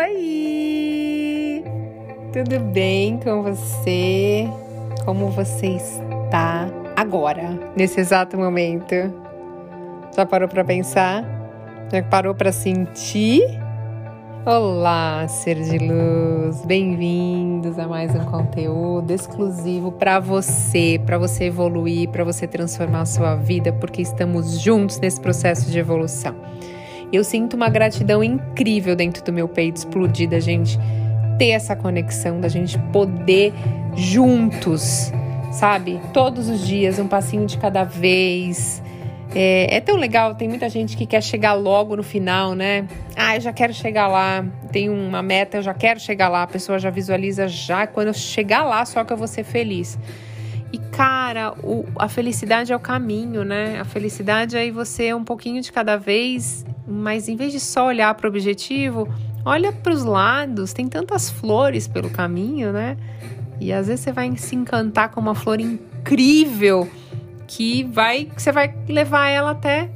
Oi! Tudo bem com você? Como você está agora, nesse exato momento? Já parou para pensar? Já parou para sentir? Olá, ser de luz, bem-vindos a mais um conteúdo exclusivo para você, para você evoluir, para você transformar a sua vida, porque estamos juntos nesse processo de evolução. Eu sinto uma gratidão incrível dentro do meu peito explodir da gente ter essa conexão, da gente poder juntos, sabe? Todos os dias, um passinho de cada vez. É, é, tão legal, tem muita gente que quer chegar logo no final, né? Ah, eu já quero chegar lá, tem uma meta, eu já quero chegar lá, a pessoa já visualiza já, quando eu chegar lá, só que eu vou ser feliz. E cara, o, a felicidade é o caminho, né? A felicidade é você um pouquinho de cada vez, mas em vez de só olhar para o objetivo, olha para os lados, tem tantas flores pelo caminho, né? E às vezes você vai se encantar com uma flor incrível que vai, você vai levar ela até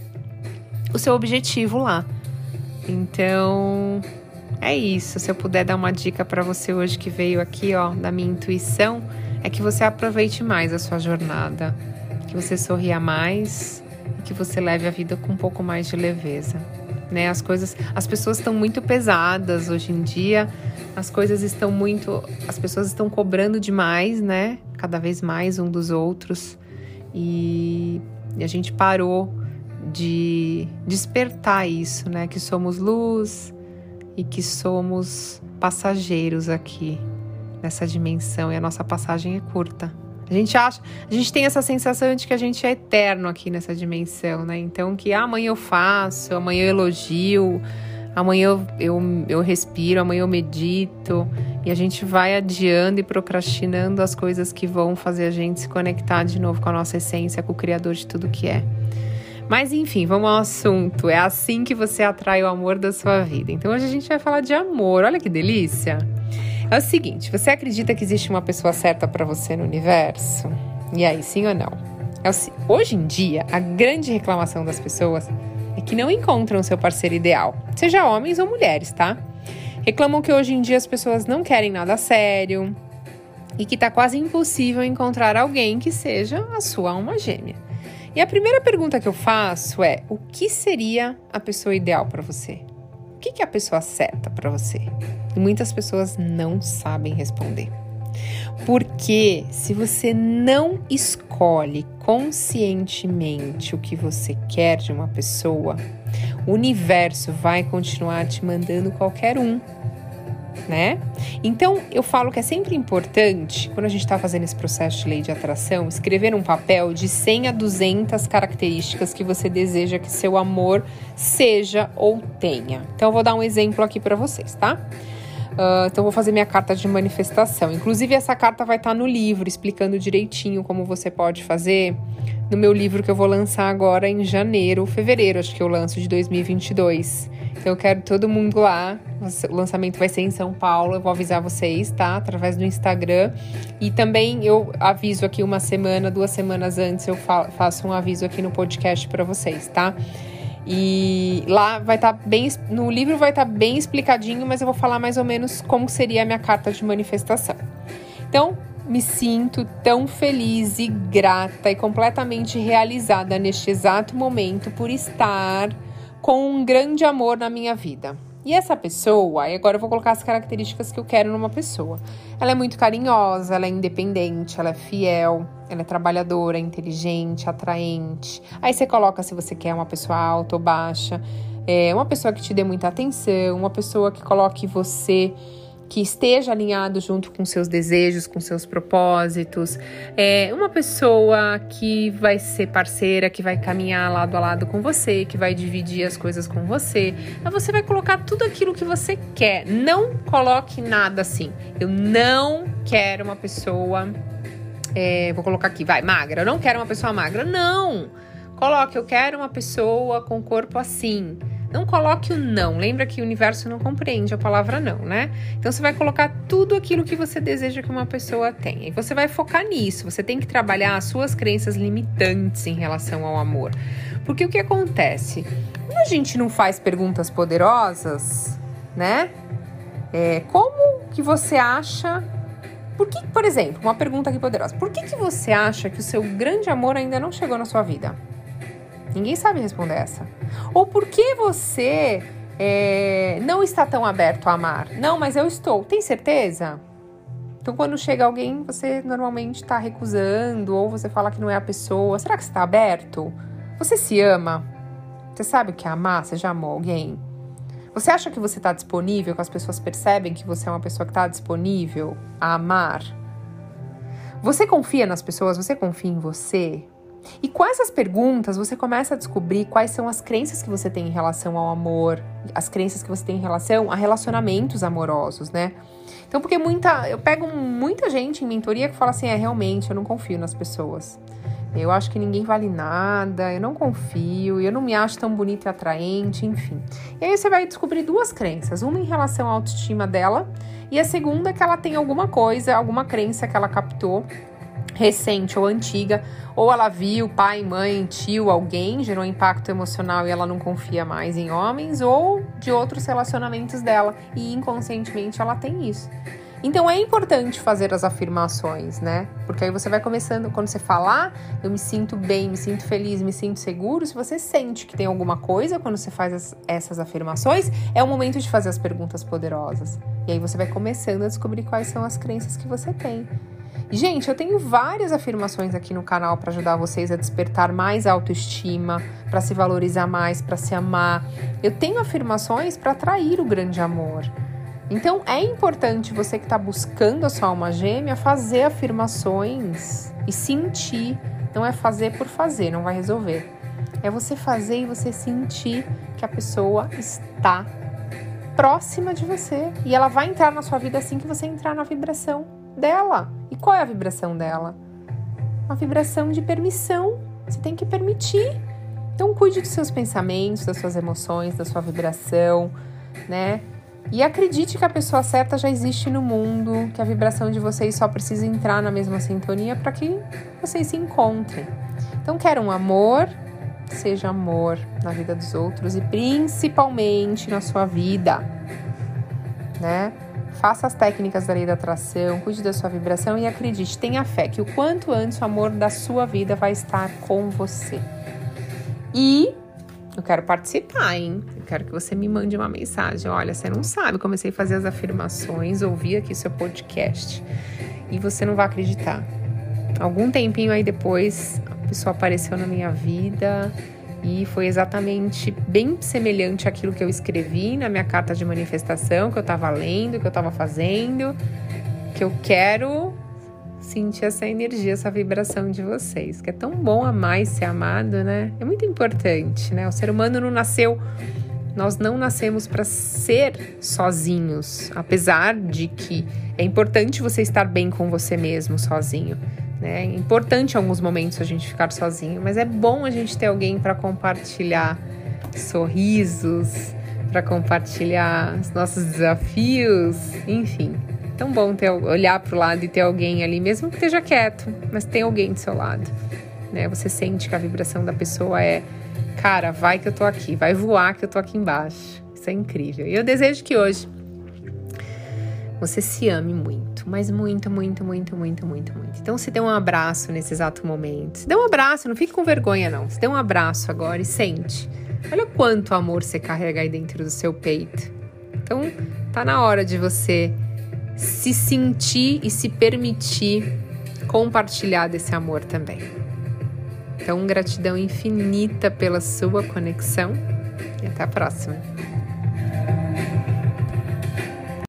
o seu objetivo lá. Então, é isso. Se eu puder dar uma dica para você hoje que veio aqui, ó, da minha intuição, é que você aproveite mais a sua jornada, que você sorria mais e que você leve a vida com um pouco mais de leveza. Né? As coisas, as pessoas estão muito pesadas hoje em dia. As coisas estão muito, as pessoas estão cobrando demais, né? Cada vez mais um dos outros. E, e a gente parou de despertar isso, né? Que somos luz e que somos passageiros aqui nessa dimensão e a nossa passagem é curta. A gente acha, a gente tem essa sensação de que a gente é eterno aqui nessa dimensão, né? Então que ah, amanhã eu faço, amanhã eu elogio, amanhã eu, eu, eu respiro, amanhã eu medito. E a gente vai adiando e procrastinando as coisas que vão fazer a gente se conectar de novo com a nossa essência, com o Criador de tudo que é. Mas enfim, vamos ao assunto. É assim que você atrai o amor da sua vida. Então hoje a gente vai falar de amor. Olha que delícia! É o seguinte, você acredita que existe uma pessoa certa para você no universo? E aí, sim ou não? É o, hoje em dia, a grande reclamação das pessoas é que não encontram seu parceiro ideal, seja homens ou mulheres, tá? Reclamam que hoje em dia as pessoas não querem nada sério e que tá quase impossível encontrar alguém que seja a sua alma gêmea. E a primeira pergunta que eu faço é: o que seria a pessoa ideal para você? Que, que a pessoa certa para você? E muitas pessoas não sabem responder. Porque se você não escolhe conscientemente o que você quer de uma pessoa, o universo vai continuar te mandando qualquer um né? Então, eu falo que é sempre importante, quando a gente está fazendo esse processo de lei de atração, escrever um papel de 100 a 200 características que você deseja que seu amor seja ou tenha. Então, eu vou dar um exemplo aqui para vocês, tá? Uh, então, vou fazer minha carta de manifestação. Inclusive, essa carta vai estar tá no livro, explicando direitinho como você pode fazer no meu livro que eu vou lançar agora em janeiro, fevereiro, acho que eu lanço de 2022. Então, eu quero todo mundo lá. O lançamento vai ser em São Paulo. Eu vou avisar vocês, tá? Através do Instagram. E também eu aviso aqui uma semana, duas semanas antes, eu fa faço um aviso aqui no podcast para vocês, tá? E lá vai estar tá bem. No livro vai estar tá bem explicadinho, mas eu vou falar mais ou menos como seria a minha carta de manifestação. Então, me sinto tão feliz e grata e completamente realizada neste exato momento por estar com um grande amor na minha vida. E essa pessoa, e agora eu vou colocar as características que eu quero numa pessoa. Ela é muito carinhosa, ela é independente, ela é fiel, ela é trabalhadora, inteligente, atraente. Aí você coloca se você quer uma pessoa alta ou baixa, é uma pessoa que te dê muita atenção, uma pessoa que coloque você que esteja alinhado junto com seus desejos, com seus propósitos. É uma pessoa que vai ser parceira, que vai caminhar lado a lado com você, que vai dividir as coisas com você. Aí você vai colocar tudo aquilo que você quer. Não coloque nada assim. Eu não quero uma pessoa. É, vou colocar aqui, vai, magra. Eu não quero uma pessoa magra. Não! Coloque, eu quero uma pessoa com corpo assim. Não coloque o não. Lembra que o universo não compreende a palavra não, né? Então você vai colocar tudo aquilo que você deseja que uma pessoa tenha. E você vai focar nisso. Você tem que trabalhar as suas crenças limitantes em relação ao amor. Porque o que acontece? quando a gente não faz perguntas poderosas, né? É, como que você acha por que, por exemplo, uma pergunta aqui poderosa. Por que, que você acha que o seu grande amor ainda não chegou na sua vida? Ninguém sabe responder essa. Ou por que você é, não está tão aberto a amar? Não, mas eu estou. Tem certeza? Então, quando chega alguém, você normalmente está recusando, ou você fala que não é a pessoa. Será que você está aberto? Você se ama? Você sabe o que é amar? Você já amou alguém? Você acha que você está disponível, que as pessoas percebem que você é uma pessoa que está disponível a amar? Você confia nas pessoas? Você confia em você? E com essas perguntas, você começa a descobrir quais são as crenças que você tem em relação ao amor, as crenças que você tem em relação a relacionamentos amorosos, né? Então, porque muita. Eu pego muita gente em mentoria que fala assim: é, realmente, eu não confio nas pessoas. Eu acho que ninguém vale nada, eu não confio, eu não me acho tão bonita e atraente, enfim. E aí você vai descobrir duas crenças: uma em relação à autoestima dela, e a segunda é que ela tem alguma coisa, alguma crença que ela captou recente ou antiga, ou ela viu pai, mãe, tio, alguém, gerou impacto emocional e ela não confia mais em homens, ou de outros relacionamentos dela e inconscientemente ela tem isso. Então é importante fazer as afirmações, né? Porque aí você vai começando, quando você falar, eu me sinto bem, me sinto feliz, me sinto seguro. Se você sente que tem alguma coisa quando você faz as, essas afirmações, é o momento de fazer as perguntas poderosas. E aí você vai começando a descobrir quais são as crenças que você tem. Gente, eu tenho várias afirmações aqui no canal para ajudar vocês a despertar mais autoestima, para se valorizar mais, para se amar. Eu tenho afirmações para atrair o grande amor. Então é importante você que está buscando a sua alma gêmea fazer afirmações e sentir. Não é fazer por fazer, não vai resolver. É você fazer e você sentir que a pessoa está próxima de você. E ela vai entrar na sua vida assim que você entrar na vibração dela. E qual é a vibração dela? Uma vibração de permissão. Você tem que permitir. Então cuide dos seus pensamentos, das suas emoções, da sua vibração, né? E acredite que a pessoa certa já existe no mundo, que a vibração de vocês só precisa entrar na mesma sintonia para que vocês se encontrem. Então, quer um amor, seja amor na vida dos outros e principalmente na sua vida, né? Faça as técnicas da lei da atração, cuide da sua vibração e acredite, tenha fé que o quanto antes o amor da sua vida vai estar com você. E eu quero participar, hein? Eu quero que você me mande uma mensagem. Olha, você não sabe, comecei a fazer as afirmações, ouvi aqui seu podcast e você não vai acreditar. Algum tempinho aí depois, a pessoa apareceu na minha vida e foi exatamente bem semelhante àquilo que eu escrevi na minha carta de manifestação, que eu estava lendo, que eu estava fazendo, que eu quero sentir essa energia, essa vibração de vocês, que é tão bom amar e ser amado, né? É muito importante, né? O ser humano não nasceu, nós não nascemos para ser sozinhos, apesar de que é importante você estar bem com você mesmo sozinho. Né? É importante em alguns momentos a gente ficar sozinho, mas é bom a gente ter alguém para compartilhar sorrisos, para compartilhar os nossos desafios, enfim tão bom ter, olhar para o lado e ter alguém ali, mesmo que esteja quieto, mas tem alguém do seu lado. Né? Você sente que a vibração da pessoa é, cara, vai que eu tô aqui, vai voar que eu tô aqui embaixo. Isso é incrível. E eu desejo que hoje você se ame muito, mas muito, muito, muito, muito, muito, muito. Então se dê um abraço nesse exato momento. Se dê um abraço, não fique com vergonha não. Se dê um abraço agora e sente. Olha quanto amor você carrega aí dentro do seu peito. Então tá na hora de você se sentir e se permitir compartilhar desse amor também. Então, gratidão infinita pela sua conexão e até a próxima.